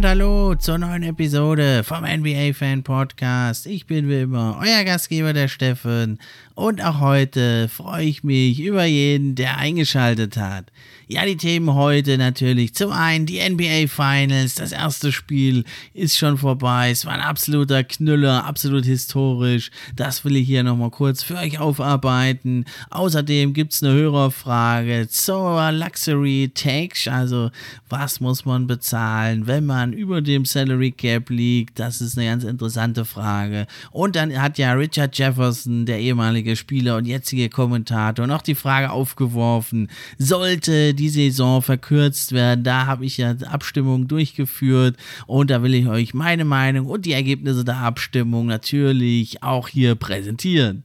Und hallo zur neuen Episode vom NBA Fan Podcast. Ich bin wie immer euer Gastgeber, der Steffen. Und auch heute freue ich mich über jeden, der eingeschaltet hat. Ja, die Themen heute natürlich. Zum einen die NBA Finals. Das erste Spiel ist schon vorbei. Es war ein absoluter Knüller, absolut historisch. Das will ich hier nochmal kurz für euch aufarbeiten. Außerdem gibt es eine Hörerfrage zur Luxury Tax. Also, was muss man bezahlen, wenn man über dem Salary Cap liegt? Das ist eine ganz interessante Frage. Und dann hat ja Richard Jefferson, der ehemalige Spieler und jetzige Kommentator, noch die Frage aufgeworfen, sollte die Saison verkürzt werden. Da habe ich ja Abstimmung durchgeführt und da will ich euch meine Meinung und die Ergebnisse der Abstimmung natürlich auch hier präsentieren.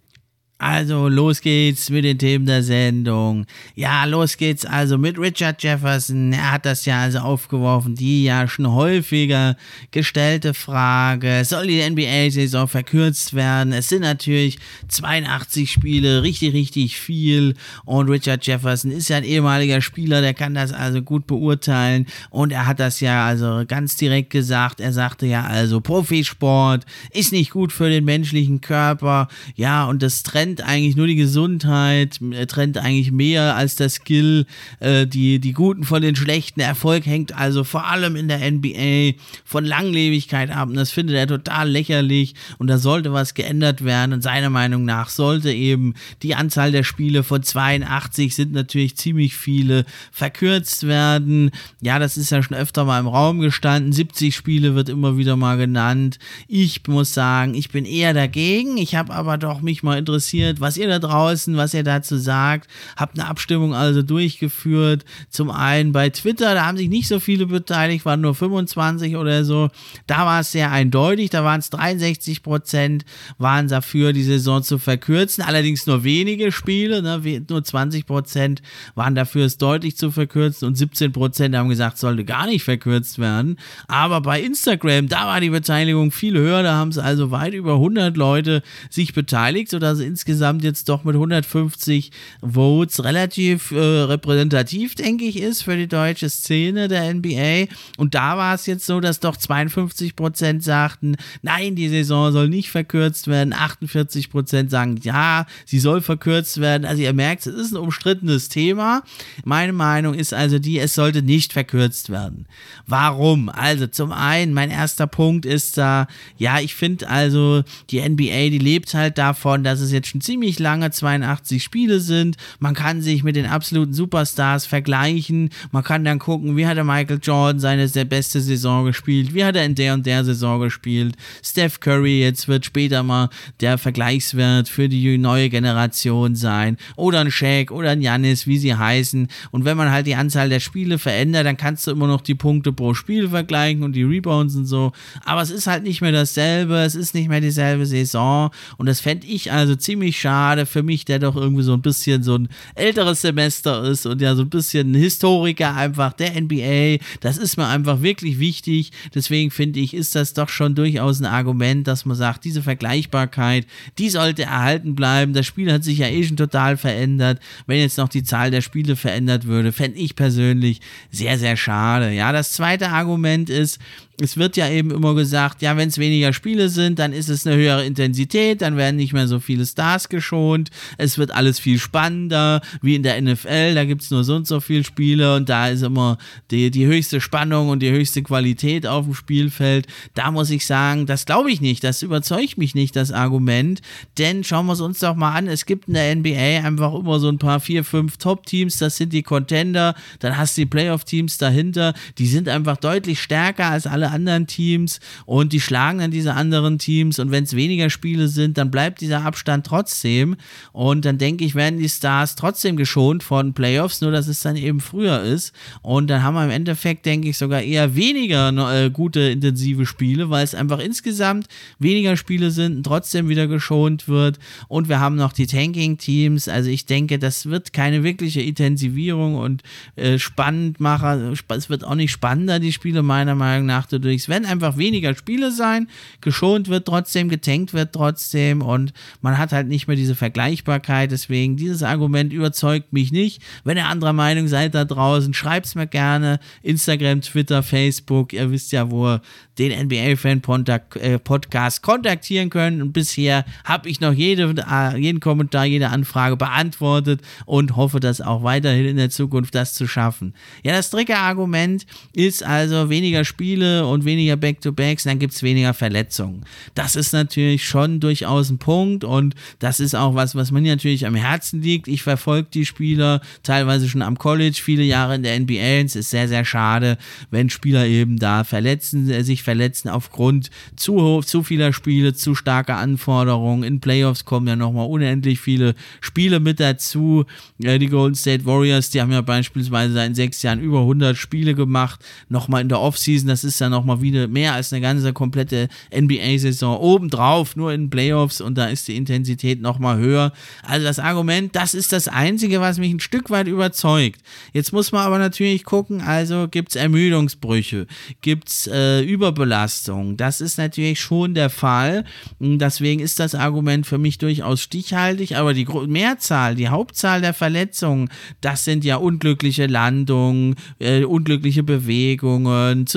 Also los geht's mit den Themen der Sendung. Ja, los geht's also mit Richard Jefferson. Er hat das ja also aufgeworfen, die ja schon häufiger gestellte Frage. Soll die NBA-Saison verkürzt werden? Es sind natürlich 82 Spiele, richtig, richtig viel. Und Richard Jefferson ist ja ein ehemaliger Spieler, der kann das also gut beurteilen. Und er hat das ja also ganz direkt gesagt. Er sagte ja also, Profisport ist nicht gut für den menschlichen Körper. Ja, und das Trend trennt eigentlich nur die Gesundheit, er trennt eigentlich mehr als der Skill, äh, die, die Guten von den Schlechten. Erfolg hängt also vor allem in der NBA von Langlebigkeit ab und das findet er total lächerlich und da sollte was geändert werden und seiner Meinung nach sollte eben die Anzahl der Spiele von 82 sind natürlich ziemlich viele verkürzt werden. Ja, das ist ja schon öfter mal im Raum gestanden. 70 Spiele wird immer wieder mal genannt. Ich muss sagen, ich bin eher dagegen. Ich habe aber doch mich mal interessiert, interessiert, was ihr da draußen, was ihr dazu sagt. Habt eine Abstimmung also durchgeführt. Zum einen bei Twitter, da haben sich nicht so viele beteiligt, waren nur 25 oder so. Da war es sehr eindeutig, da waren es 63 Prozent, waren dafür, die Saison zu verkürzen. Allerdings nur wenige Spiele, ne? nur 20 Prozent waren dafür, es deutlich zu verkürzen und 17 Prozent haben gesagt, sollte gar nicht verkürzt werden. Aber bei Instagram, da war die Beteiligung viel höher, da haben es also weit über 100 Leute sich beteiligt, sodass insgesamt insgesamt jetzt doch mit 150 Votes relativ äh, repräsentativ, denke ich, ist für die deutsche Szene der NBA. Und da war es jetzt so, dass doch 52 Prozent sagten, nein, die Saison soll nicht verkürzt werden. 48 Prozent sagen, ja, sie soll verkürzt werden. Also ihr merkt, es ist ein umstrittenes Thema. Meine Meinung ist also die, es sollte nicht verkürzt werden. Warum? Also zum einen, mein erster Punkt ist da, ja, ich finde also, die NBA, die lebt halt davon, dass es jetzt schon ziemlich lange 82 Spiele sind. Man kann sich mit den absoluten Superstars vergleichen. Man kann dann gucken, wie hat der Michael Jordan seine sehr beste Saison gespielt, wie hat er in der und der Saison gespielt. Steph Curry jetzt wird später mal der Vergleichswert für die neue Generation sein. Oder ein Shaq oder ein Janis, wie sie heißen. Und wenn man halt die Anzahl der Spiele verändert, dann kannst du immer noch die Punkte pro Spiel vergleichen und die Rebounds und so. Aber es ist halt nicht mehr dasselbe, es ist nicht mehr dieselbe Saison. Und das fände ich also ziemlich ziemlich schade für mich, der doch irgendwie so ein bisschen so ein älteres Semester ist und ja so ein bisschen ein Historiker einfach der NBA. Das ist mir einfach wirklich wichtig. Deswegen finde ich, ist das doch schon durchaus ein Argument, dass man sagt, diese Vergleichbarkeit, die sollte erhalten bleiben. Das Spiel hat sich ja eh schon total verändert. Wenn jetzt noch die Zahl der Spiele verändert würde, fände ich persönlich sehr, sehr schade. Ja, das zweite Argument ist, es wird ja eben immer gesagt, ja, wenn es weniger Spiele sind, dann ist es eine höhere Intensität, dann werden nicht mehr so viele Stars geschont, es wird alles viel spannender, wie in der NFL, da gibt es nur so und so viele Spiele und da ist immer die, die höchste Spannung und die höchste Qualität auf dem Spielfeld. Da muss ich sagen, das glaube ich nicht, das überzeugt mich nicht, das Argument, denn schauen wir es uns doch mal an, es gibt in der NBA einfach immer so ein paar vier, fünf Top-Teams, das sind die Contender, dann hast du die Playoff-Teams dahinter, die sind einfach deutlich stärker als alle anderen Teams und die schlagen dann diese anderen Teams und wenn es weniger Spiele sind, dann bleibt dieser Abstand trotzdem und dann denke ich, werden die Stars trotzdem geschont von Playoffs, nur dass es dann eben früher ist und dann haben wir im Endeffekt, denke ich, sogar eher weniger äh, gute intensive Spiele, weil es einfach insgesamt weniger Spiele sind und trotzdem wieder geschont wird und wir haben noch die Tanking-Teams, also ich denke, das wird keine wirkliche Intensivierung und äh, spannend machen, es wird auch nicht spannender, die Spiele meiner Meinung nach dadurch. Es werden einfach weniger Spiele sein, geschont wird trotzdem, getankt wird trotzdem und man hat halt nicht mehr diese Vergleichbarkeit. Deswegen, dieses Argument überzeugt mich nicht. Wenn ihr anderer Meinung seid da draußen, schreibt es mir gerne. Instagram, Twitter, Facebook, ihr wisst ja, wo ihr den NBA-Fan-Podcast äh, kontaktieren könnt. Und bisher habe ich noch jede, äh, jeden Kommentar, jede Anfrage beantwortet und hoffe, das auch weiterhin in der Zukunft das zu schaffen. Ja, das dritte Argument ist also weniger Spiele und weniger Back-to-Backs, dann gibt es weniger Verletzungen. Das ist natürlich schon durchaus ein Punkt und das ist auch was, was mir natürlich am Herzen liegt. Ich verfolge die Spieler teilweise schon am College, viele Jahre in der NBA. Es ist sehr, sehr schade, wenn Spieler eben da verletzen, äh, sich verletzen aufgrund zu, zu vieler Spiele, zu starker Anforderungen. In Playoffs kommen ja nochmal unendlich viele Spiele mit dazu. Äh, die Golden State Warriors, die haben ja beispielsweise seit sechs Jahren über 100 Spiele gemacht. Nochmal in der Offseason, das ist ja nochmal wieder mehr als eine ganze komplette NBA-Saison obendrauf, nur in Playoffs und da ist die Intensität nochmal höher. Also das Argument, das ist das Einzige, was mich ein Stück weit überzeugt. Jetzt muss man aber natürlich gucken, also gibt es Ermüdungsbrüche, gibt es äh, Überbelastung. Das ist natürlich schon der Fall. Deswegen ist das Argument für mich durchaus stichhaltig, aber die Mehrzahl, die Hauptzahl der Verletzungen, das sind ja unglückliche Landungen, äh, unglückliche Bewegungen,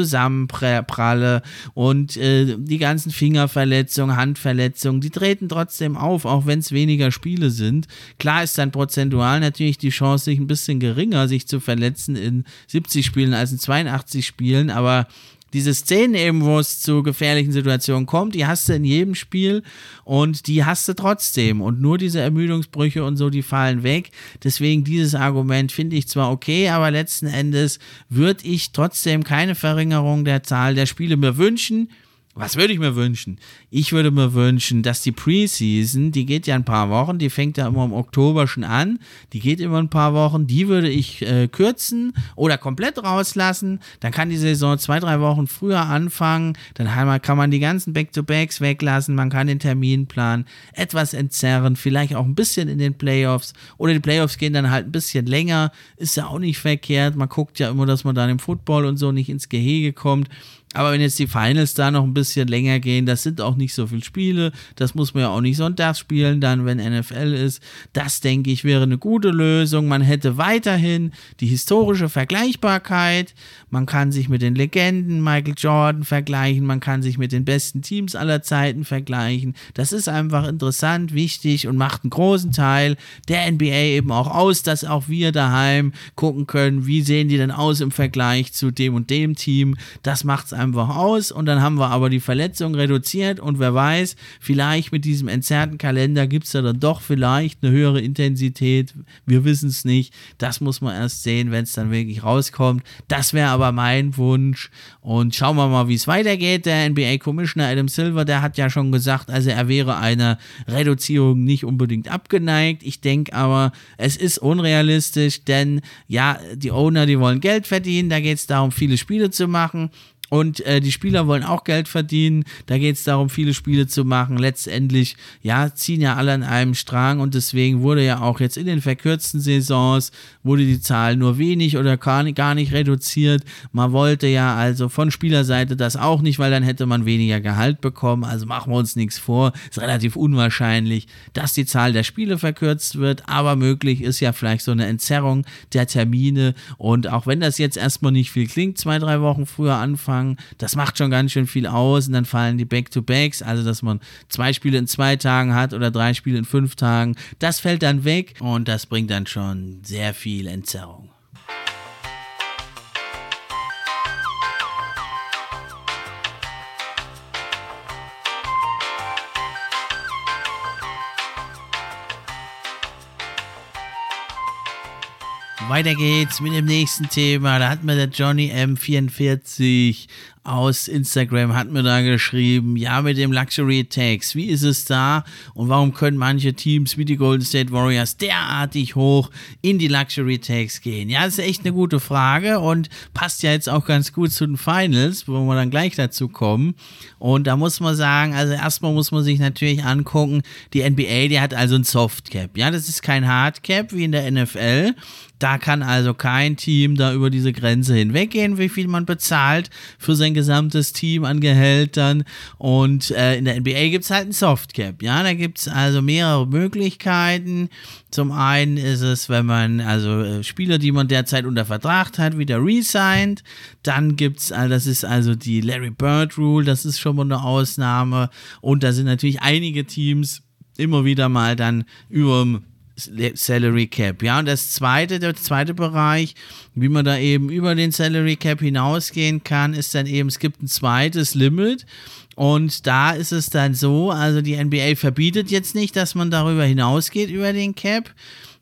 Zusammenpralle und äh, die ganzen Fingerverletzungen, Handverletzungen, die treten trotzdem auf, auch wenn es weniger Spiele sind. Klar ist dann prozentual natürlich die Chance sich ein bisschen geringer, sich zu verletzen in 70 Spielen als in 82 Spielen, aber diese Szenen eben, wo es zu gefährlichen Situationen kommt, die hast du in jedem Spiel und die hast du trotzdem. Und nur diese Ermüdungsbrüche und so, die fallen weg. Deswegen dieses Argument finde ich zwar okay, aber letzten Endes würde ich trotzdem keine Verringerung der Zahl der Spiele mir wünschen. Was würde ich mir wünschen? Ich würde mir wünschen, dass die Preseason, die geht ja ein paar Wochen, die fängt ja immer im Oktober schon an, die geht immer ein paar Wochen, die würde ich äh, kürzen oder komplett rauslassen. Dann kann die Saison zwei, drei Wochen früher anfangen. Dann kann man die ganzen Back-to-Backs weglassen, man kann den Terminplan etwas entzerren, vielleicht auch ein bisschen in den Playoffs. Oder die Playoffs gehen dann halt ein bisschen länger, ist ja auch nicht verkehrt. Man guckt ja immer, dass man dann im Football und so nicht ins Gehege kommt. Aber wenn jetzt die Finals da noch ein bisschen länger gehen, das sind auch nicht so viele Spiele, das muss man ja auch nicht sonntags spielen, dann, wenn NFL ist. Das, denke ich, wäre eine gute Lösung. Man hätte weiterhin die historische Vergleichbarkeit. Man kann sich mit den Legenden Michael Jordan vergleichen, man kann sich mit den besten Teams aller Zeiten vergleichen. Das ist einfach interessant, wichtig und macht einen großen Teil der NBA eben auch aus, dass auch wir daheim gucken können, wie sehen die denn aus im Vergleich zu dem und dem Team. Das macht es einfach einfach aus und dann haben wir aber die Verletzung reduziert und wer weiß, vielleicht mit diesem entzerrten Kalender gibt es ja dann doch vielleicht eine höhere Intensität. Wir wissen es nicht. Das muss man erst sehen, wenn es dann wirklich rauskommt. Das wäre aber mein Wunsch und schauen wir mal, wie es weitergeht. Der NBA-Commissioner Adam Silver, der hat ja schon gesagt, also er wäre einer Reduzierung nicht unbedingt abgeneigt. Ich denke aber, es ist unrealistisch, denn ja, die Owner, die wollen Geld verdienen, da geht es darum, viele Spiele zu machen. Und äh, die Spieler wollen auch Geld verdienen. Da geht es darum, viele Spiele zu machen. Letztendlich, ja, ziehen ja alle an einem Strang und deswegen wurde ja auch jetzt in den verkürzten Saisons, wurde die Zahl nur wenig oder gar nicht, gar nicht reduziert. Man wollte ja also von Spielerseite das auch nicht, weil dann hätte man weniger Gehalt bekommen. Also machen wir uns nichts vor. Ist relativ unwahrscheinlich, dass die Zahl der Spiele verkürzt wird, aber möglich ist ja vielleicht so eine Entzerrung der Termine. Und auch wenn das jetzt erstmal nicht viel klingt, zwei, drei Wochen früher anfangen, das macht schon ganz schön viel aus und dann fallen die Back-to-Backs, also dass man zwei Spiele in zwei Tagen hat oder drei Spiele in fünf Tagen. Das fällt dann weg und das bringt dann schon sehr viel Entzerrung. Weiter geht's mit dem nächsten Thema. Da hat mir der Johnny M44 aus Instagram hat mir da geschrieben, ja, mit dem Luxury Tax, wie ist es da und warum können manche Teams wie die Golden State Warriors derartig hoch in die Luxury Tax gehen? Ja, das ist echt eine gute Frage und passt ja jetzt auch ganz gut zu den Finals, wo wir dann gleich dazu kommen. Und da muss man sagen, also erstmal muss man sich natürlich angucken, die NBA, die hat also ein Soft Cap. Ja, das ist kein Hard Cap wie in der NFL. Da kann also kein Team da über diese Grenze hinweggehen, wie viel man bezahlt für sein gesamtes Team an Gehältern. Und äh, in der NBA gibt es halt ein Softcap. Ja, da gibt es also mehrere Möglichkeiten. Zum einen ist es, wenn man also äh, Spieler, die man derzeit unter Vertrag hat, wieder resigned. Dann gibt es, äh, das ist also die Larry Bird Rule, das ist schon mal eine Ausnahme. Und da sind natürlich einige Teams immer wieder mal dann über dem Salary Cap. Ja, und das zweite, der zweite Bereich, wie man da eben über den Salary Cap hinausgehen kann, ist dann eben, es gibt ein zweites Limit. Und da ist es dann so, also die NBA verbietet jetzt nicht, dass man darüber hinausgeht, über den Cap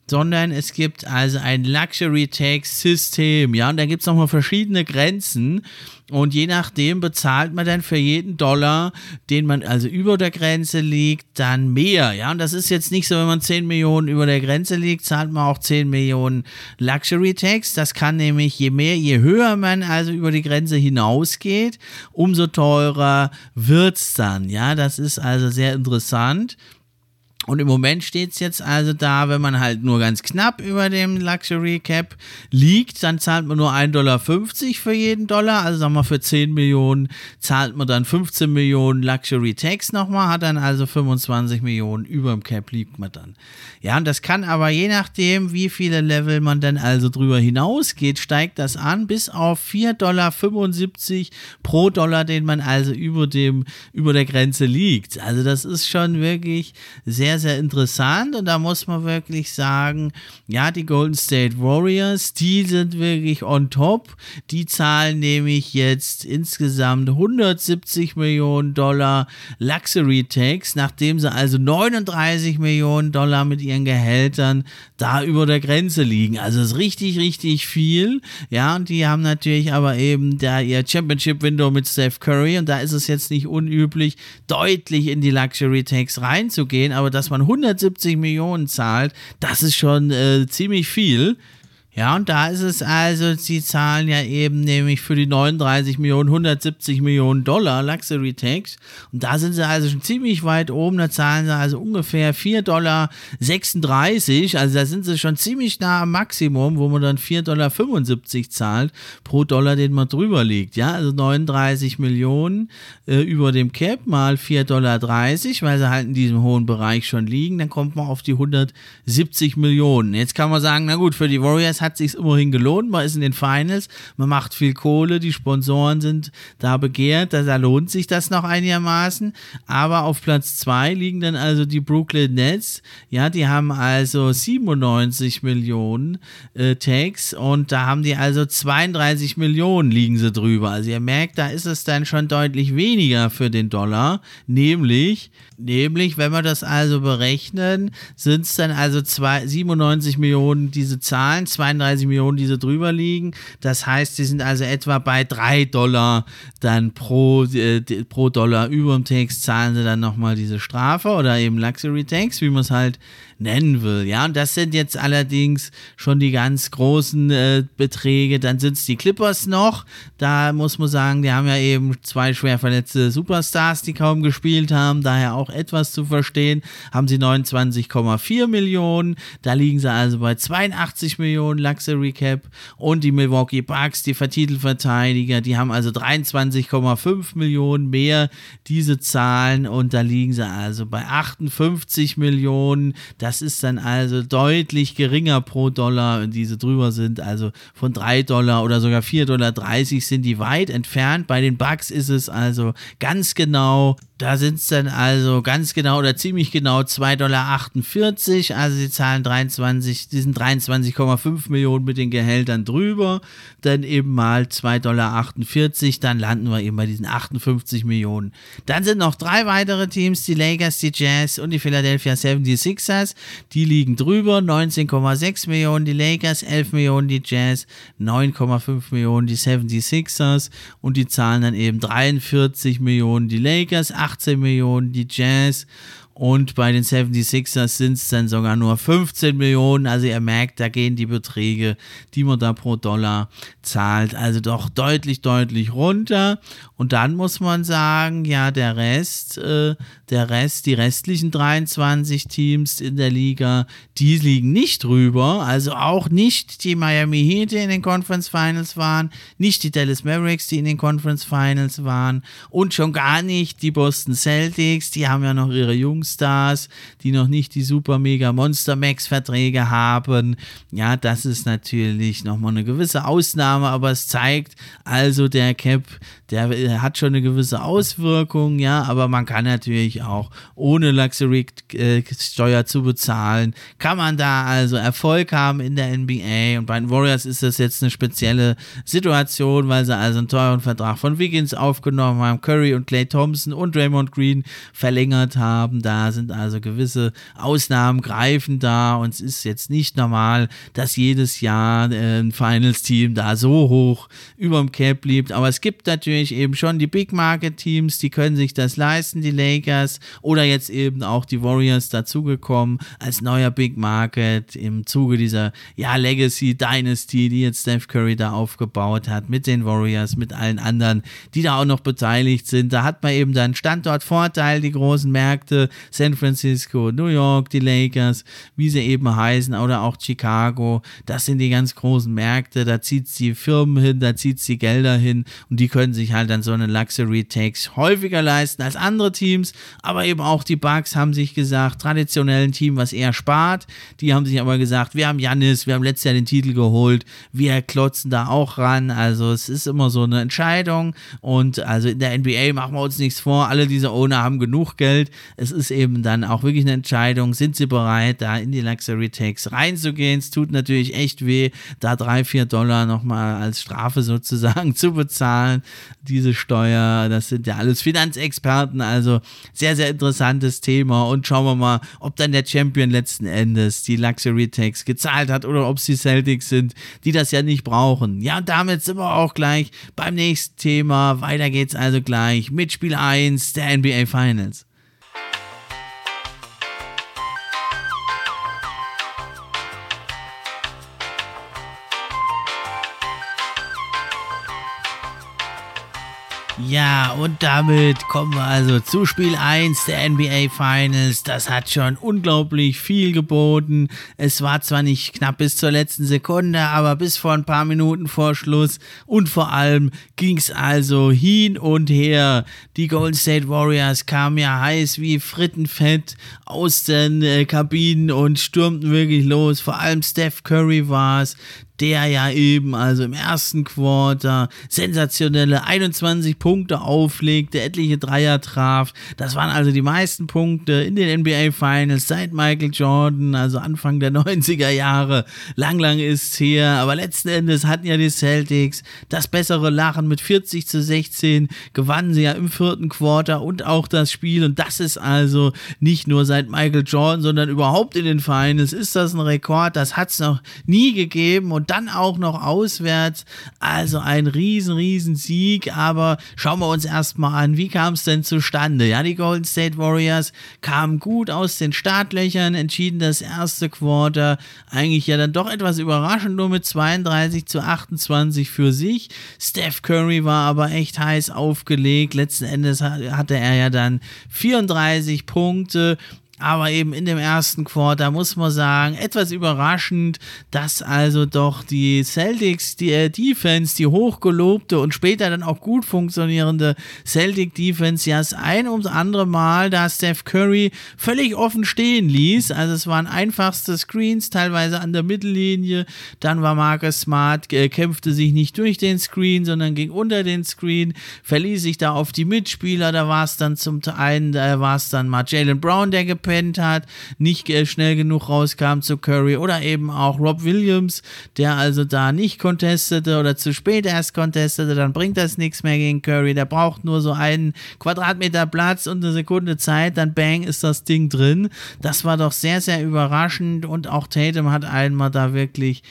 sondern es gibt also ein Luxury Tax System, ja, und da gibt es nochmal verschiedene Grenzen. Und je nachdem bezahlt man dann für jeden Dollar, den man also über der Grenze liegt, dann mehr, ja, und das ist jetzt nicht so, wenn man 10 Millionen über der Grenze liegt, zahlt man auch 10 Millionen Luxury Tax, das kann nämlich je mehr, je höher man also über die Grenze hinausgeht, umso teurer wird's dann, ja, das ist also sehr interessant. Und im Moment steht es jetzt also da, wenn man halt nur ganz knapp über dem Luxury Cap liegt, dann zahlt man nur 1,50 Dollar für jeden Dollar. Also sagen wir, für 10 Millionen zahlt man dann 15 Millionen Luxury Tax nochmal, hat dann also 25 Millionen über dem Cap liegt man dann. Ja, und das kann aber je nachdem, wie viele Level man dann also drüber hinausgeht, steigt das an bis auf 4,75 Dollar pro Dollar, den man also über dem, über der Grenze liegt. Also das ist schon wirklich sehr sehr, sehr interessant und da muss man wirklich sagen, ja, die Golden State Warriors, die sind wirklich on top. Die zahlen nämlich jetzt insgesamt 170 Millionen Dollar Luxury Tax, nachdem sie also 39 Millionen Dollar mit ihren Gehältern da über der Grenze liegen. Also ist richtig, richtig viel. Ja, und die haben natürlich aber eben da ihr Championship Window mit Steph Curry und da ist es jetzt nicht unüblich, deutlich in die Luxury Tax reinzugehen, aber das dass man 170 Millionen zahlt, das ist schon äh, ziemlich viel. Ja, und da ist es also, sie zahlen ja eben nämlich für die 39 Millionen 170 Millionen Dollar Luxury Tax. Und da sind sie also schon ziemlich weit oben. Da zahlen sie also ungefähr 4,36 Dollar. Also da sind sie schon ziemlich nah am Maximum, wo man dann 4,75 Dollar zahlt pro Dollar, den man drüber liegt. Ja, also 39 Millionen äh, über dem Cap mal 4,30 Dollar, weil sie halt in diesem hohen Bereich schon liegen. Dann kommt man auf die 170 Millionen. Jetzt kann man sagen, na gut, für die Warriors hat sich immerhin gelohnt. Man ist in den Finals, man macht viel Kohle, die Sponsoren sind da begehrt, da, da lohnt sich das noch einigermaßen. Aber auf Platz 2 liegen dann also die Brooklyn Nets. Ja, die haben also 97 Millionen äh, Tags und da haben die also 32 Millionen liegen sie drüber. Also ihr merkt, da ist es dann schon deutlich weniger für den Dollar, nämlich Nämlich, wenn wir das also berechnen, sind es dann also zwei, 97 Millionen diese Zahlen, 32 Millionen, die so drüber liegen. Das heißt, die sind also etwa bei 3 Dollar dann pro, äh, pro Dollar über dem Text zahlen sie dann nochmal diese Strafe oder eben Luxury Tax, wie man es halt nennen will. Ja, und das sind jetzt allerdings schon die ganz großen äh, Beträge. Dann sind es die Clippers noch. Da muss man sagen, die haben ja eben zwei schwer verletzte Superstars, die kaum gespielt haben. Daher auch etwas zu verstehen. Haben sie 29,4 Millionen. Da liegen sie also bei 82 Millionen Luxury Cap. Und die Milwaukee Bucks, die Titelverteidiger, die haben also 23,5 Millionen mehr diese Zahlen. Und da liegen sie also bei 58 Millionen. Das ist dann also deutlich geringer pro Dollar, diese drüber sind. Also von 3 Dollar oder sogar 4,30 Dollar sind die weit entfernt. Bei den Bucks ist es also ganz genau da sind es dann also ganz genau oder ziemlich genau 2,48 Dollar. Also sie zahlen 23, die sind 23,5 Millionen mit den Gehältern drüber. Dann eben mal 2,48 Dollar. Dann landen wir eben bei diesen 58 Millionen. Dann sind noch drei weitere Teams, die Lakers, die Jazz und die Philadelphia 76ers. Die liegen drüber. 19,6 Millionen die Lakers, 11 Millionen die Jazz, 9,5 Millionen die 76ers. Und die zahlen dann eben 43 Millionen die Lakers, 18 Millionen die Jazz und bei den 76ers sind es dann sogar nur 15 Millionen. Also ihr merkt, da gehen die Beträge, die man da pro Dollar zahlt, also doch deutlich, deutlich runter. Und dann muss man sagen, ja, der Rest, äh, der Rest, die restlichen 23 Teams in der Liga, die liegen nicht drüber. Also auch nicht die Miami Heat, die in den Conference Finals waren, nicht die Dallas Mavericks, die in den Conference Finals waren und schon gar nicht die Boston Celtics, die haben ja noch ihre Jungstars, die noch nicht die super mega Monster Max Verträge haben. Ja, das ist natürlich nochmal eine gewisse Ausnahme, aber es zeigt also der Cap, der hat schon eine gewisse Auswirkung, ja, aber man kann natürlich auch ohne Luxury-Steuer äh, zu bezahlen, kann man da also Erfolg haben in der NBA und bei den Warriors ist das jetzt eine spezielle Situation, weil sie also einen teuren Vertrag von Wiggins aufgenommen haben, Curry und Clay Thompson und Raymond Green verlängert haben, da sind also gewisse Ausnahmen greifen da. Und es ist jetzt nicht normal, dass jedes Jahr äh, ein Finals-Team da so hoch über dem Cap blieb, aber es gibt natürlich eben schon die Big Market Teams, die können sich das leisten, die Lakers oder jetzt eben auch die Warriors dazugekommen als neuer Big Market im Zuge dieser ja, Legacy Dynasty, die jetzt Steph Curry da aufgebaut hat mit den Warriors, mit allen anderen, die da auch noch beteiligt sind. Da hat man eben dann Standortvorteil, die großen Märkte, San Francisco, New York, die Lakers, wie sie eben heißen, oder auch Chicago. Das sind die ganz großen Märkte, da zieht es die Firmen hin, da zieht es die Gelder hin und die können sich halt dann so eine Luxury Tax häufiger leisten als andere Teams, aber eben auch die Bucks haben sich gesagt, traditionellen Team, was eher spart, die haben sich aber gesagt, wir haben Janis, wir haben letztes Jahr den Titel geholt, wir klotzen da auch ran, also es ist immer so eine Entscheidung. Und also in der NBA machen wir uns nichts vor, alle diese Owner haben genug Geld, es ist eben dann auch wirklich eine Entscheidung, sind sie bereit, da in die Luxury Tax reinzugehen, es tut natürlich echt weh, da drei, vier Dollar nochmal als Strafe sozusagen zu bezahlen, diese Steuer, das sind ja alles Finanzexperten, also sehr, sehr interessantes Thema und schauen wir mal, ob dann der Champion letzten Endes die Luxury Tax gezahlt hat oder ob es die Celtics sind, die das ja nicht brauchen. Ja, und damit sind wir auch gleich beim nächsten Thema. Weiter geht's also gleich mit Spiel 1 der NBA Finals. Ja, und damit kommen wir also zu Spiel 1 der NBA Finals. Das hat schon unglaublich viel geboten. Es war zwar nicht knapp bis zur letzten Sekunde, aber bis vor ein paar Minuten vor Schluss. Und vor allem ging es also hin und her. Die Golden State Warriors kamen ja heiß wie Frittenfett aus den äh, Kabinen und stürmten wirklich los. Vor allem Steph Curry war es, der ja eben also im ersten Quarter sensationelle 21 Punkte auflegte, etliche Dreier traf. Das waren also die meisten Punkte in den NBA Finals seit Michael Jordan, also Anfang der 90er Jahre. Lang, lang ist es her, aber letzten Endes hatten ja die Celtics das bessere Lachen mit 40 zu 16, gewannen sie ja im vierten Quarter und auch das Spiel und das ist also nicht nur seit Michael Jordan, sondern überhaupt in den Finals ist das ein Rekord, das hat es noch nie gegeben und und dann auch noch auswärts. Also ein riesen, riesen Sieg. Aber schauen wir uns erstmal an, wie kam es denn zustande? Ja, die Golden State Warriors kamen gut aus den Startlöchern, entschieden das erste Quarter eigentlich ja dann doch etwas überraschend, nur mit 32 zu 28 für sich. Steph Curry war aber echt heiß aufgelegt. Letzten Endes hatte er ja dann 34 Punkte aber eben in dem ersten Quarter muss man sagen, etwas überraschend, dass also doch die Celtics, die äh, Defense, die hochgelobte und später dann auch gut funktionierende Celtic Defense, ja das ein ums andere Mal, da Steph Curry völlig offen stehen ließ. Also es waren einfachste Screens, teilweise an der Mittellinie. Dann war Marcus Smart, äh, kämpfte sich nicht durch den Screen, sondern ging unter den Screen, verließ sich da auf die Mitspieler. Da war es dann zum einen, da war es dann mal Jalen Brown, der gepennt gepennt hat, nicht schnell genug rauskam zu Curry oder eben auch Rob Williams, der also da nicht contestete oder zu spät erst contestete, dann bringt das nichts mehr gegen Curry. Der braucht nur so einen Quadratmeter Platz und eine Sekunde Zeit, dann bang ist das Ding drin. Das war doch sehr, sehr überraschend und auch Tatum hat einmal da wirklich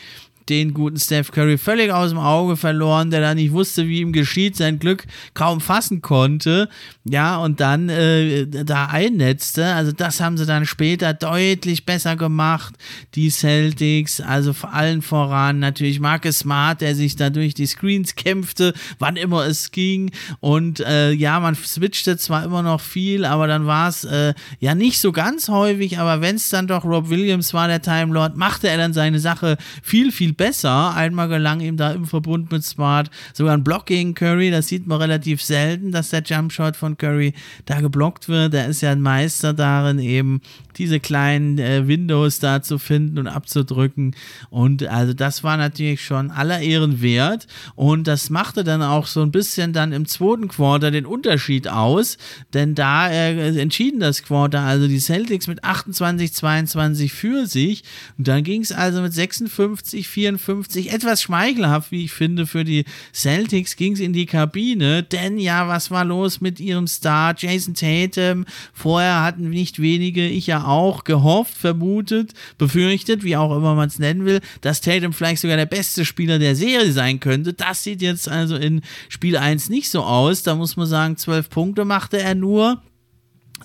den guten Steph Curry völlig aus dem Auge verloren, der da nicht wusste, wie ihm geschieht, sein Glück kaum fassen konnte, ja, und dann äh, da einnetzte. Also das haben sie dann später deutlich besser gemacht, die Celtics, also vor allen voran natürlich Marcus Smart, der sich da durch die Screens kämpfte, wann immer es ging und äh, ja, man switchte zwar immer noch viel, aber dann war es äh, ja nicht so ganz häufig, aber wenn es dann doch Rob Williams war, der Time Lord, machte er dann seine Sache viel, viel besser. Einmal gelang ihm da im Verbund mit Smart sogar ein Block gegen Curry. Das sieht man relativ selten, dass der Jumpshot von Curry da geblockt wird. Er ist ja ein Meister darin, eben diese kleinen äh, Windows da zu finden und abzudrücken. Und also das war natürlich schon aller Ehren wert. Und das machte dann auch so ein bisschen dann im zweiten Quarter den Unterschied aus. Denn da äh, entschieden das Quarter, also die Celtics mit 28, 22 für sich. Und dann ging es also mit 56, 54 54, etwas schmeichelhaft, wie ich finde, für die Celtics ging es in die Kabine, denn ja, was war los mit ihrem Star Jason Tatum? Vorher hatten nicht wenige, ich ja auch, gehofft, vermutet, befürchtet, wie auch immer man es nennen will, dass Tatum vielleicht sogar der beste Spieler der Serie sein könnte. Das sieht jetzt also in Spiel 1 nicht so aus. Da muss man sagen, 12 Punkte machte er nur.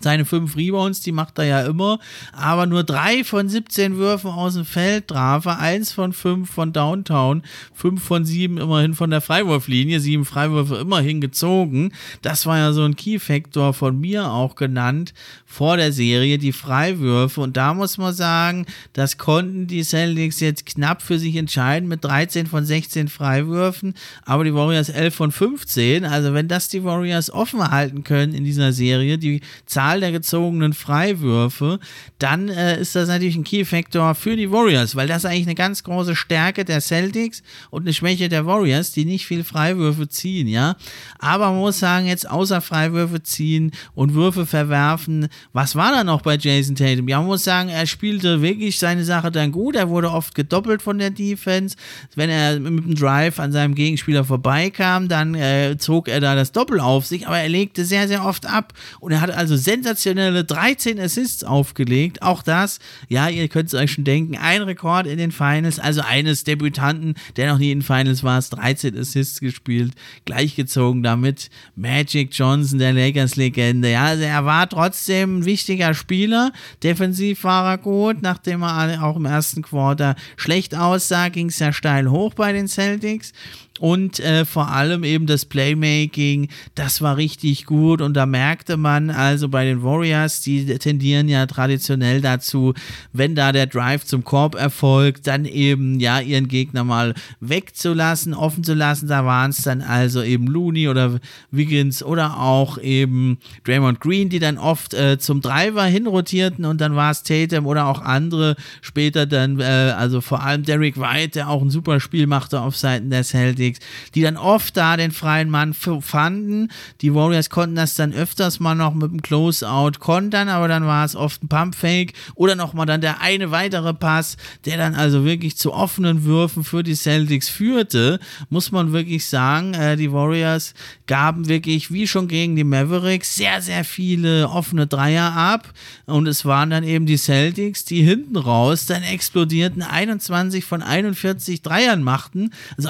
Seine fünf Rebounds, die macht er ja immer, aber nur drei von 17 Würfen aus dem Feld traf er, eins von fünf von Downtown, fünf von sieben immerhin von der Freiwurflinie, sieben Freiwürfe immerhin gezogen. Das war ja so ein Key-Factor von mir auch genannt vor der Serie, die Freiwürfe. Und da muss man sagen, das konnten die Celtics jetzt knapp für sich entscheiden mit 13 von 16 Freiwürfen, aber die Warriors 11 von 15. Also wenn das die Warriors offen halten können in dieser Serie, die Zahl Zahl der gezogenen Freiwürfe, dann äh, ist das natürlich ein Key-Faktor für die Warriors, weil das ist eigentlich eine ganz große Stärke der Celtics und eine Schwäche der Warriors, die nicht viel Freiwürfe ziehen, ja. Aber man muss sagen, jetzt außer Freiwürfe ziehen und Würfe verwerfen, was war da noch bei Jason Tatum? Ja, man muss sagen, er spielte wirklich seine Sache dann gut. Er wurde oft gedoppelt von der Defense. Wenn er mit dem Drive an seinem Gegenspieler vorbeikam, dann äh, zog er da das Doppel auf sich, aber er legte sehr, sehr oft ab und er hat also sehr sensationelle 13 Assists aufgelegt. Auch das, ja, ihr könnt es euch schon denken, ein Rekord in den Finals, also eines Debütanten, der noch nie in Finals war, 13 Assists gespielt, gleichgezogen damit Magic Johnson, der Lakers-Legende. Ja, also er war trotzdem ein wichtiger Spieler. Defensiv war er gut, nachdem er auch im ersten Quarter schlecht aussah, ging es ja steil hoch bei den Celtics und äh, vor allem eben das Playmaking, das war richtig gut. Und da merkte man also bei den Warriors, die tendieren ja traditionell dazu, wenn da der Drive zum Korb erfolgt, dann eben ja ihren Gegner mal wegzulassen, offen zu lassen. Da waren es dann also eben Looney oder Wiggins oder auch eben Draymond Green, die dann oft äh, zum Driver hinrotierten. Und dann war es Tatum oder auch andere später dann, äh, also vor allem Derek White, der auch ein super Spiel machte auf Seiten der Celtics Celtics, die dann oft da den freien Mann fanden. Die Warriors konnten das dann öfters mal noch mit dem Closeout kontern, aber dann war es oft ein Pumpfake oder nochmal dann der eine weitere Pass, der dann also wirklich zu offenen Würfen für die Celtics führte, muss man wirklich sagen. Äh, die Warriors gaben wirklich, wie schon gegen die Mavericks, sehr, sehr viele offene Dreier ab und es waren dann eben die Celtics, die hinten raus dann explodierten, 21 von 41 Dreiern machten, also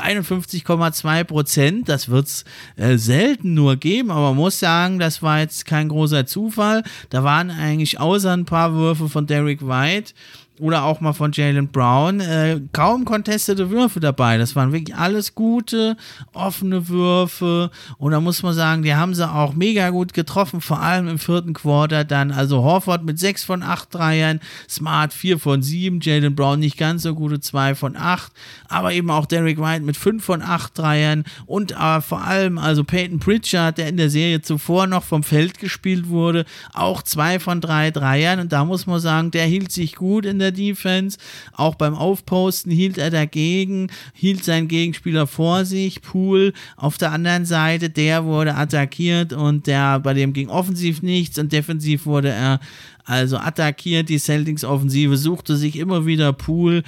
51,2 Prozent. Das wird es äh, selten nur geben, aber man muss sagen, das war jetzt kein großer Zufall. Da waren eigentlich außer ein paar Würfe von Derek White oder auch mal von Jalen Brown, äh, kaum contestete Würfe dabei. Das waren wirklich alles gute, offene Würfe. Und da muss man sagen, die haben sie auch mega gut getroffen, vor allem im vierten Quarter dann. Also Horford mit 6 von 8 Dreiern, Smart 4 von 7, Jalen Brown nicht ganz so gute 2 von 8, aber eben auch Derek White mit 5 von 8 Dreiern und äh, vor allem also Peyton Pritchard, der in der Serie zuvor noch vom Feld gespielt wurde, auch 2 von 3 Dreiern. Und da muss man sagen, der hielt sich gut in der der Defense. Auch beim Aufposten hielt er dagegen, hielt seinen Gegenspieler vor sich. Pool auf der anderen Seite, der wurde attackiert und der, bei dem ging offensiv nichts und defensiv wurde er also attackiert. Die Celtics Offensive suchte sich immer wieder Pool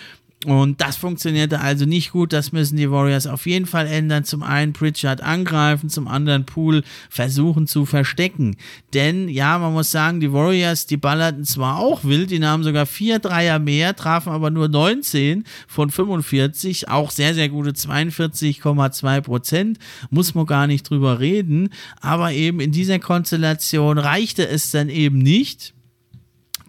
und das funktionierte also nicht gut. Das müssen die Warriors auf jeden Fall ändern. Zum einen Pritchard angreifen, zum anderen Pool versuchen zu verstecken. Denn ja, man muss sagen, die Warriors, die ballerten zwar auch wild, die nahmen sogar vier Dreier mehr, trafen aber nur 19 von 45. Auch sehr, sehr gute 42,2 Prozent. Muss man gar nicht drüber reden. Aber eben in dieser Konstellation reichte es dann eben nicht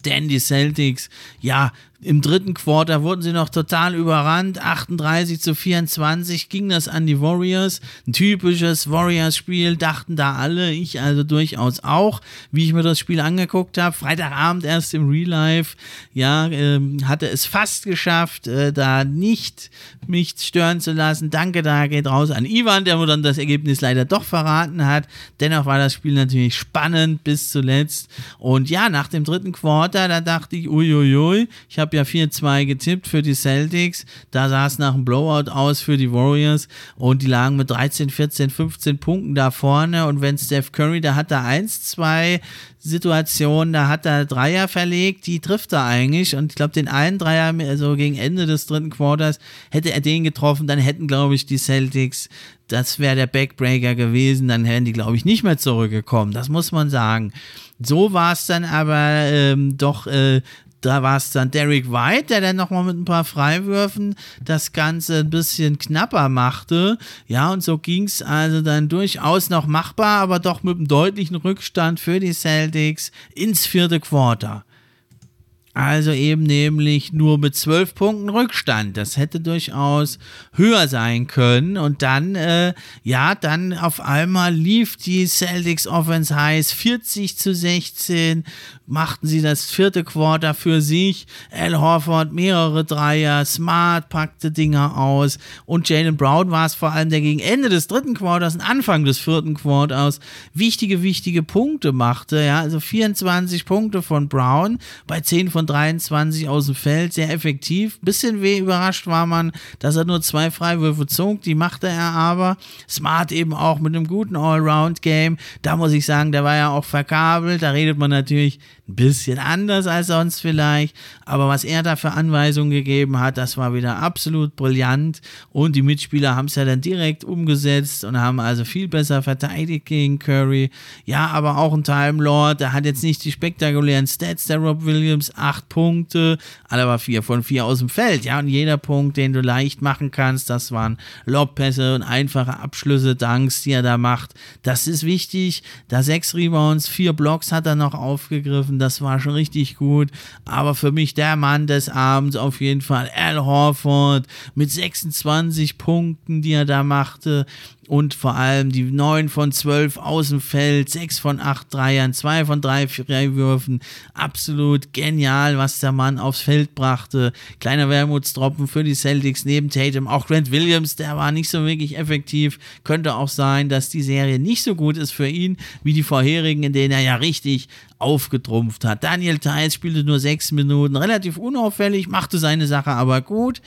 denn die Celtics, ja, im dritten Quarter wurden sie noch total überrannt. 38 zu 24 ging das an die Warriors. Ein typisches Warriors-Spiel, dachten da alle, ich also durchaus auch, wie ich mir das Spiel angeguckt habe. Freitagabend erst im Real Life, ja, äh, hatte es fast geschafft, äh, da nicht mich stören zu lassen. Danke da geht raus an Ivan, der mir dann das Ergebnis leider doch verraten hat. Dennoch war das Spiel natürlich spannend bis zuletzt. Und ja, nach dem dritten Quarter, da dachte ich, uiuiui, ich habe habe ja 4-2 getippt für die Celtics. Da sah es nach einem Blowout aus für die Warriors und die lagen mit 13, 14, 15 Punkten da vorne. Und wenn Steph Curry, da hat er 1, 2 Situationen, da hat er Dreier verlegt, die trifft er eigentlich. Und ich glaube, den einen Dreier, also gegen Ende des dritten Quarters, hätte er den getroffen, dann hätten, glaube ich, die Celtics das wäre der Backbreaker gewesen, dann wären die, glaube ich, nicht mehr zurückgekommen. Das muss man sagen. So war es dann aber ähm, doch äh, da war es dann Derek White, der dann nochmal mit ein paar Freiwürfen das Ganze ein bisschen knapper machte. Ja, und so ging es also dann durchaus noch machbar, aber doch mit einem deutlichen Rückstand für die Celtics ins vierte Quarter. Also eben nämlich nur mit zwölf Punkten Rückstand. Das hätte durchaus höher sein können. Und dann, äh, ja, dann auf einmal lief die Celtics Offense heiß 40 zu 16 machten sie das vierte Quarter für sich. Al Horford mehrere Dreier, Smart packte Dinger aus und Jalen Brown war es vor allem, der gegen Ende des dritten Quarters und Anfang des vierten Quarters wichtige, wichtige Punkte machte. Ja, also 24 Punkte von Brown bei 10 von 23 aus dem Feld, sehr effektiv. Bisschen weh überrascht war man, dass er nur zwei Freiwürfe zog, die machte er aber. Smart eben auch mit einem guten Allround-Game. Da muss ich sagen, der war ja auch verkabelt. Da redet man natürlich ein bisschen anders als sonst vielleicht, aber was er da für Anweisungen gegeben hat, das war wieder absolut brillant und die Mitspieler haben es ja dann direkt umgesetzt und haben also viel besser verteidigt gegen Curry. Ja, aber auch ein Time Lord, der hat jetzt nicht die spektakulären Stats, der Rob Williams, acht Punkte, alle war vier von vier aus dem Feld, ja, und jeder Punkt, den du leicht machen kannst, das waren Lobpässe und einfache Abschlüsse, Danks, die er da macht. Das ist wichtig. Da sechs Rebounds, vier Blocks hat er noch aufgegriffen das war schon richtig gut. Aber für mich der Mann des Abends auf jeden Fall Al Horford mit 26 Punkten, die er da machte und vor allem die 9 von 12 aus dem Feld, 6 von 8 Dreiern, 2 von 3 Freiwürfen. Absolut genial, was der Mann aufs Feld brachte. Kleiner Wermutstropfen für die Celtics neben Tatum. Auch Grant Williams, der war nicht so wirklich effektiv. Könnte auch sein, dass die Serie nicht so gut ist für ihn wie die vorherigen, in denen er ja richtig aufgetrumpft hat. Daniel Theiss spielte nur sechs Minuten, relativ unauffällig, machte seine Sache aber gut.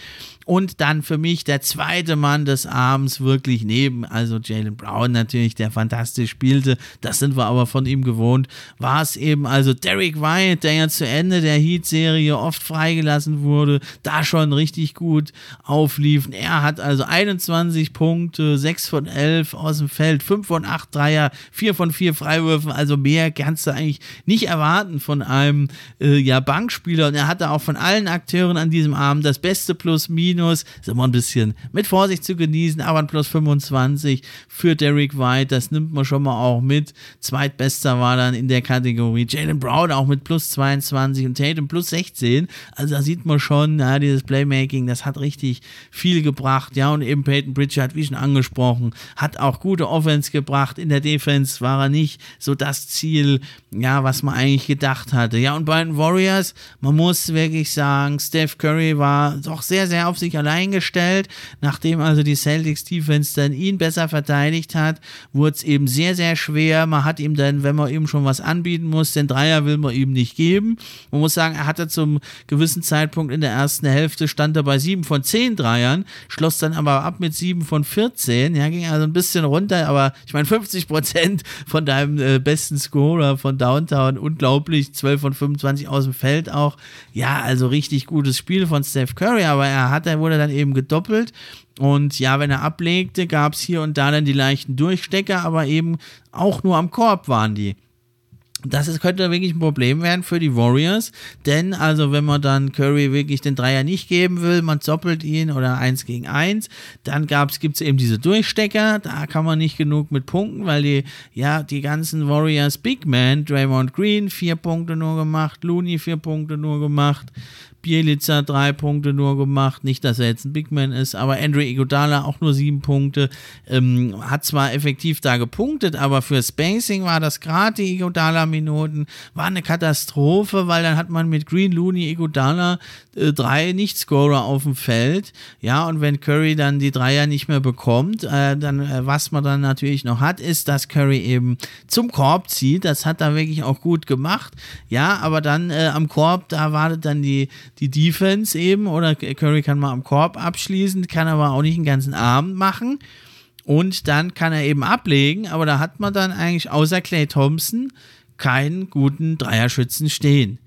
Und dann für mich der zweite Mann des Abends wirklich neben, also Jalen Brown natürlich, der fantastisch spielte, das sind wir aber von ihm gewohnt, war es eben also Derek White, der ja zu Ende der Heat-Serie oft freigelassen wurde, da schon richtig gut auflief. Er hat also 21 Punkte, 6 von 11 aus dem Feld, 5 von 8 Dreier, 4 von 4 Freiwürfen, also mehr kannst du eigentlich nicht erwarten von einem äh, ja, Bankspieler. Und er hatte auch von allen Akteuren an diesem Abend das beste Plus-Minus Minus. Ist immer ein bisschen mit Vorsicht zu genießen, aber ein Plus 25 für Derek White, das nimmt man schon mal auch mit. Zweitbester war dann in der Kategorie Jalen Brown auch mit plus 22 und Tatum plus 16. Also da sieht man schon, ja, dieses Playmaking, das hat richtig viel gebracht. Ja, und eben Peyton Pritchard, wie schon angesprochen, hat auch gute Offense gebracht. In der Defense war er nicht so das Ziel, ja, was man eigentlich gedacht hatte. Ja, und bei den Warriors, man muss wirklich sagen, Steph Curry war doch sehr, sehr auf sich allein gestellt. Nachdem also die Celtics Defense dann ihn besser verteidigt hat, wurde es eben sehr, sehr schwer. Man hat ihm dann, wenn man ihm schon was anbieten muss, den Dreier will man ihm nicht geben. Man muss sagen, er hatte zum gewissen Zeitpunkt in der ersten Hälfte, stand er bei 7 von 10 Dreiern, schloss dann aber ab mit 7 von 14. Ja, ging also ein bisschen runter, aber ich meine, 50 Prozent von deinem äh, besten Scorer von Downtown, unglaublich, 12 von 25 aus dem Feld auch. Ja, also richtig gutes Spiel von Steph Curry, aber er hatte der wurde dann eben gedoppelt. Und ja, wenn er ablegte, gab es hier und da dann die leichten Durchstecker, aber eben auch nur am Korb waren die. Das ist, könnte wirklich ein Problem werden für die Warriors, denn also wenn man dann Curry wirklich den Dreier nicht geben will, man doppelt ihn oder eins gegen eins, dann gibt es eben diese Durchstecker, da kann man nicht genug mit punkten, weil die, ja, die ganzen Warriors Big Man, Draymond Green vier Punkte nur gemacht, Looney vier Punkte nur gemacht, Bielica drei Punkte nur gemacht. Nicht, dass er jetzt ein Big Man ist, aber Andrew Iguodala auch nur sieben Punkte. Ähm, hat zwar effektiv da gepunktet, aber für Spacing war das gerade die Iguodala-Minuten, war eine Katastrophe, weil dann hat man mit Green, Looney, Iguodala äh, drei Nicht-Scorer auf dem Feld. Ja, und wenn Curry dann die Dreier nicht mehr bekommt, äh, dann, äh, was man dann natürlich noch hat, ist, dass Curry eben zum Korb zieht. Das hat er wirklich auch gut gemacht. Ja, aber dann äh, am Korb, da wartet dann die, die Defense eben oder Curry kann mal am Korb abschließen, kann aber auch nicht den ganzen Abend machen. Und dann kann er eben ablegen, aber da hat man dann eigentlich außer Clay Thompson keinen guten Dreierschützen stehen.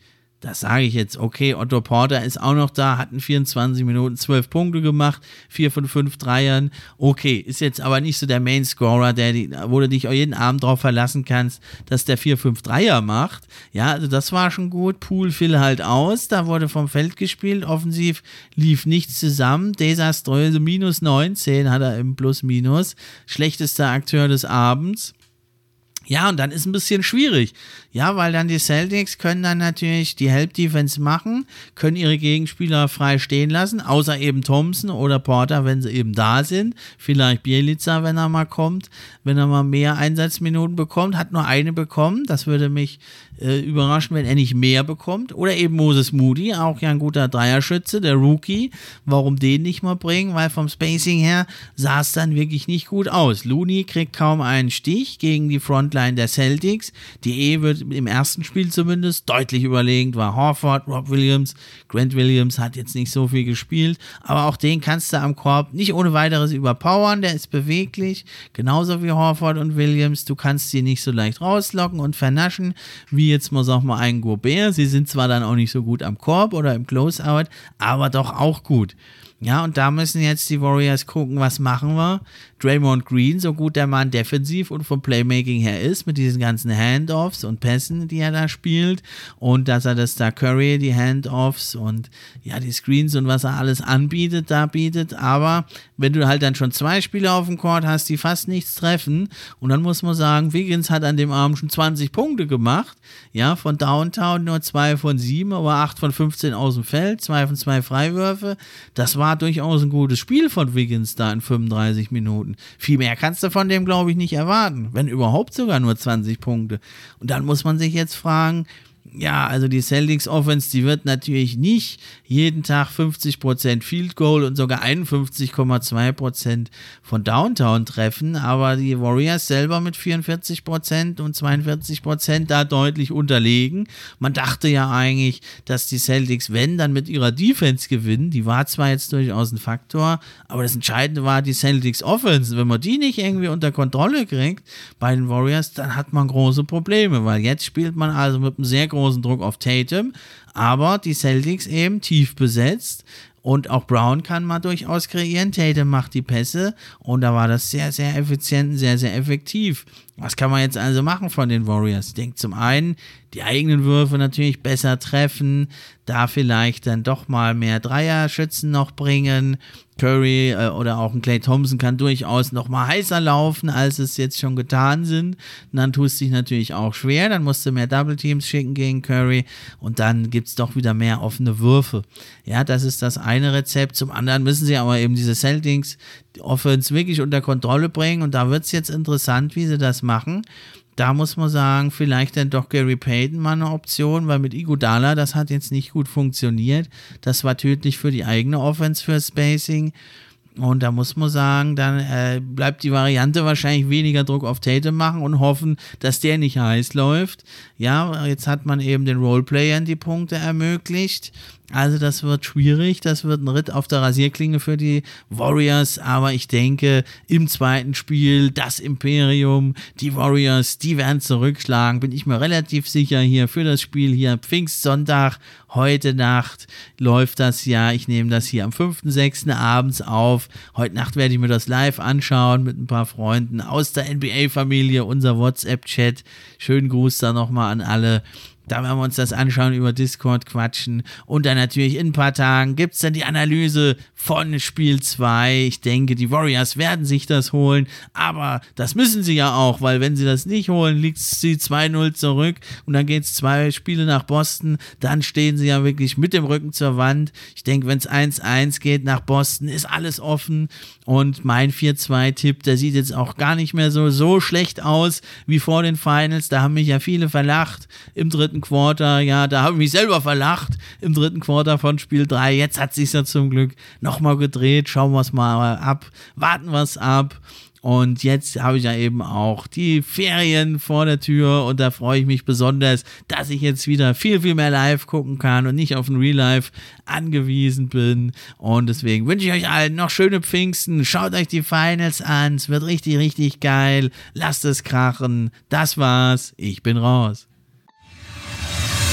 Das sage ich jetzt, okay, Otto Porter ist auch noch da, hat in 24 Minuten 12 Punkte gemacht, 4 von 5 Dreiern. Okay, ist jetzt aber nicht so der Main-Scorer, der, wo du dich jeden Abend darauf verlassen kannst, dass der 4, 5 Dreier macht. Ja, also das war schon gut. Pool fiel halt aus, da wurde vom Feld gespielt, offensiv lief nichts zusammen. Desaströse, minus 19 hat er im Plus-Minus. Schlechtester Akteur des Abends. Ja, und dann ist ein bisschen schwierig. Ja, weil dann die Celtics können dann natürlich die Help Defense machen, können ihre Gegenspieler frei stehen lassen, außer eben Thompson oder Porter, wenn sie eben da sind. Vielleicht Bielica, wenn er mal kommt, wenn er mal mehr Einsatzminuten bekommt, hat nur eine bekommen. Das würde mich äh, überraschen, wenn er nicht mehr bekommt. Oder eben Moses Moody, auch ja ein guter Dreierschütze, der Rookie. Warum den nicht mal bringen? Weil vom Spacing her sah es dann wirklich nicht gut aus. Looney kriegt kaum einen Stich gegen die Frontline der Celtics. Die E wird im ersten Spiel zumindest deutlich überlegen, war Horford, Rob Williams. Grant Williams hat jetzt nicht so viel gespielt, aber auch den kannst du am Korb nicht ohne weiteres überpowern. Der ist beweglich, genauso wie Horford und Williams. Du kannst sie nicht so leicht rauslocken und vernaschen wie jetzt mal, sag mal, ein Gobert. Sie sind zwar dann auch nicht so gut am Korb oder im Closeout, aber doch auch gut. Ja, und da müssen jetzt die Warriors gucken, was machen wir. Draymond Green, so gut der Mann defensiv und vom Playmaking her ist, mit diesen ganzen Handoffs und Pässen, die er da spielt. Und dass er das da Curry, die Handoffs und ja, die Screens und was er alles anbietet, da bietet. Aber wenn du halt dann schon zwei Spieler auf dem Court hast, die fast nichts treffen, und dann muss man sagen, Wiggins hat an dem Abend schon 20 Punkte gemacht. Ja, von Downtown nur zwei von sieben, aber acht von 15 aus dem Feld, zwei von zwei Freiwürfe. Das war durchaus ein gutes Spiel von Wiggins da in 35 Minuten. Viel mehr kannst du von dem, glaube ich, nicht erwarten. Wenn überhaupt sogar nur 20 Punkte. Und dann muss man sich jetzt fragen, ja, also die Celtics Offense, die wird natürlich nicht jeden Tag 50% Field Goal und sogar 51,2% von Downtown treffen, aber die Warriors selber mit 44% und 42% da deutlich unterlegen. Man dachte ja eigentlich, dass die Celtics, wenn, dann mit ihrer Defense gewinnen. Die war zwar jetzt durchaus ein Faktor, aber das Entscheidende war die Celtics Offense. Wenn man die nicht irgendwie unter Kontrolle kriegt bei den Warriors, dann hat man große Probleme, weil jetzt spielt man also mit einem sehr großen Druck auf Tatum, aber die Celtics eben tief besetzt. Und auch Brown kann man durchaus kreieren. Tatum macht die Pässe und da war das sehr, sehr effizient, sehr, sehr effektiv. Was kann man jetzt also machen von den Warriors? Ich denke zum einen, die eigenen Würfe natürlich besser treffen, da vielleicht dann doch mal mehr Dreierschützen noch bringen. Curry äh, oder auch ein Clay Thompson kann durchaus noch mal heißer laufen, als es jetzt schon getan sind. Und dann tust du dich natürlich auch schwer, dann musst du mehr Double Teams schicken gegen Curry und dann gibt es doch wieder mehr offene Würfe. Ja, das ist das eine Rezept. Zum anderen müssen sie aber eben diese Celtics die Offense wirklich unter Kontrolle bringen und da wird es jetzt interessant, wie sie das machen da muss man sagen, vielleicht dann doch Gary Payton mal eine Option, weil mit Iguodala, das hat jetzt nicht gut funktioniert. Das war tödlich für die eigene Offense für Spacing. Und da muss man sagen, dann äh, bleibt die Variante wahrscheinlich weniger Druck auf Tatum machen und hoffen, dass der nicht heiß läuft. Ja, jetzt hat man eben den Roleplayern die Punkte ermöglicht. Also das wird schwierig, das wird ein Ritt auf der Rasierklinge für die Warriors, aber ich denke, im zweiten Spiel das Imperium, die Warriors, die werden zurückschlagen, bin ich mir relativ sicher hier für das Spiel hier Pfingstsonntag, heute Nacht läuft das ja, ich nehme das hier am 5.6. abends auf, heute Nacht werde ich mir das live anschauen mit ein paar Freunden aus der NBA-Familie, unser WhatsApp-Chat, schönen Gruß da nochmal an alle da werden wir uns das anschauen, über Discord quatschen. Und dann natürlich in ein paar Tagen gibt es dann die Analyse von Spiel 2. Ich denke, die Warriors werden sich das holen. Aber das müssen sie ja auch, weil wenn sie das nicht holen, liegt sie 2-0 zurück. Und dann geht es zwei Spiele nach Boston. Dann stehen sie ja wirklich mit dem Rücken zur Wand. Ich denke, wenn es 1-1 geht nach Boston, ist alles offen. Und mein 4-2-Tipp, der sieht jetzt auch gar nicht mehr so, so schlecht aus wie vor den Finals. Da haben mich ja viele verlacht im dritten Quarter. Ja, da habe ich mich selber verlacht im dritten Quarter von Spiel 3. Jetzt hat sich ja zum Glück nochmal gedreht. Schauen wir es mal ab. Warten wir es ab. Und jetzt habe ich ja eben auch die Ferien vor der Tür und da freue ich mich besonders, dass ich jetzt wieder viel, viel mehr live gucken kann und nicht auf ein Real Life angewiesen bin. Und deswegen wünsche ich euch allen noch schöne Pfingsten. Schaut euch die Finals an. Es wird richtig, richtig geil. Lasst es krachen. Das war's. Ich bin raus.